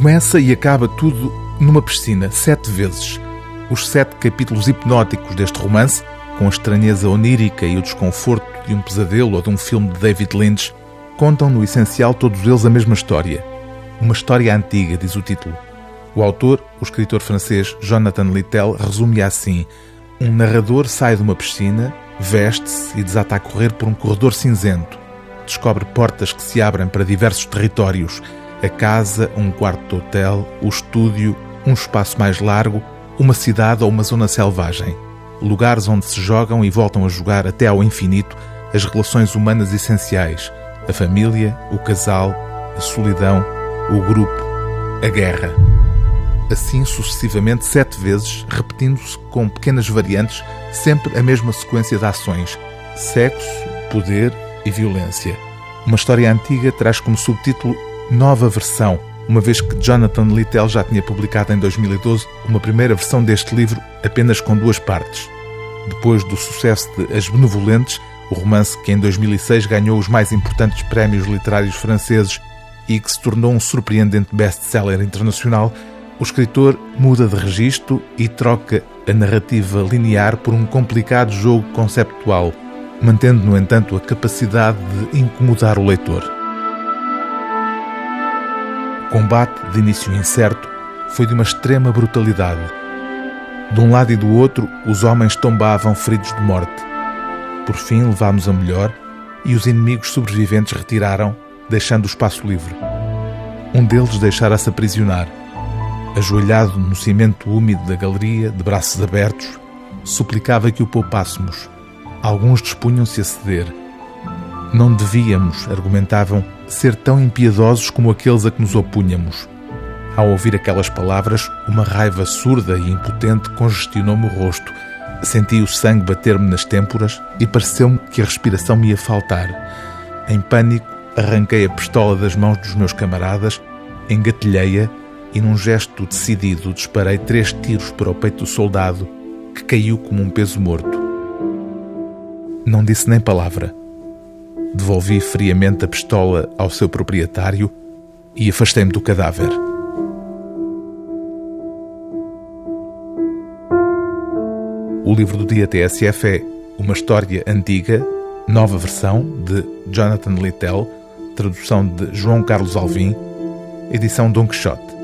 Começa e acaba tudo numa piscina, sete vezes. Os sete capítulos hipnóticos deste romance, com a estranheza onírica e o desconforto de um pesadelo ou de um filme de David Lynch, contam no essencial todos eles a mesma história. Uma história antiga, diz o título. O autor, o escritor francês Jonathan Littell, resume assim: um narrador sai de uma piscina, veste-se e desata a correr por um corredor cinzento. Descobre portas que se abrem para diversos territórios: a casa, um quarto de hotel, o estúdio, um espaço mais largo, uma cidade ou uma zona selvagem. Lugares onde se jogam e voltam a jogar até ao infinito as relações humanas essenciais: a família, o casal, a solidão, o grupo, a guerra assim sucessivamente sete vezes, repetindo-se com pequenas variantes, sempre a mesma sequência de ações: sexo, poder e violência. Uma história antiga traz como subtítulo Nova Versão, uma vez que Jonathan Littell já tinha publicado em 2012 uma primeira versão deste livro apenas com duas partes. Depois do sucesso de As Benevolentes, o romance que em 2006 ganhou os mais importantes prémios literários franceses e que se tornou um surpreendente best-seller internacional, o escritor muda de registro e troca a narrativa linear por um complicado jogo conceptual, mantendo, no entanto, a capacidade de incomodar o leitor. Combate, de início incerto, foi de uma extrema brutalidade. De um lado e do outro, os homens tombavam feridos de morte. Por fim, levámos a melhor e os inimigos sobreviventes retiraram, deixando o espaço livre. Um deles deixara-se aprisionar ajoelhado no cimento úmido da galeria, de braços abertos, suplicava que o poupássemos. Alguns dispunham-se a ceder. Não devíamos, argumentavam, ser tão impiedosos como aqueles a que nos opunhamos. Ao ouvir aquelas palavras, uma raiva surda e impotente congestionou-me o rosto. Senti o sangue bater-me nas têmporas e pareceu-me que a respiração me ia faltar. Em pânico, arranquei a pistola das mãos dos meus camaradas, engatilhei-a e, num gesto decidido, disparei três tiros para o peito do soldado, que caiu como um peso morto. Não disse nem palavra. Devolvi friamente a pistola ao seu proprietário e afastei-me do cadáver. O livro do dia TSF é uma história antiga, nova versão, de Jonathan Littell, tradução de João Carlos Alvim, edição Don Quixote.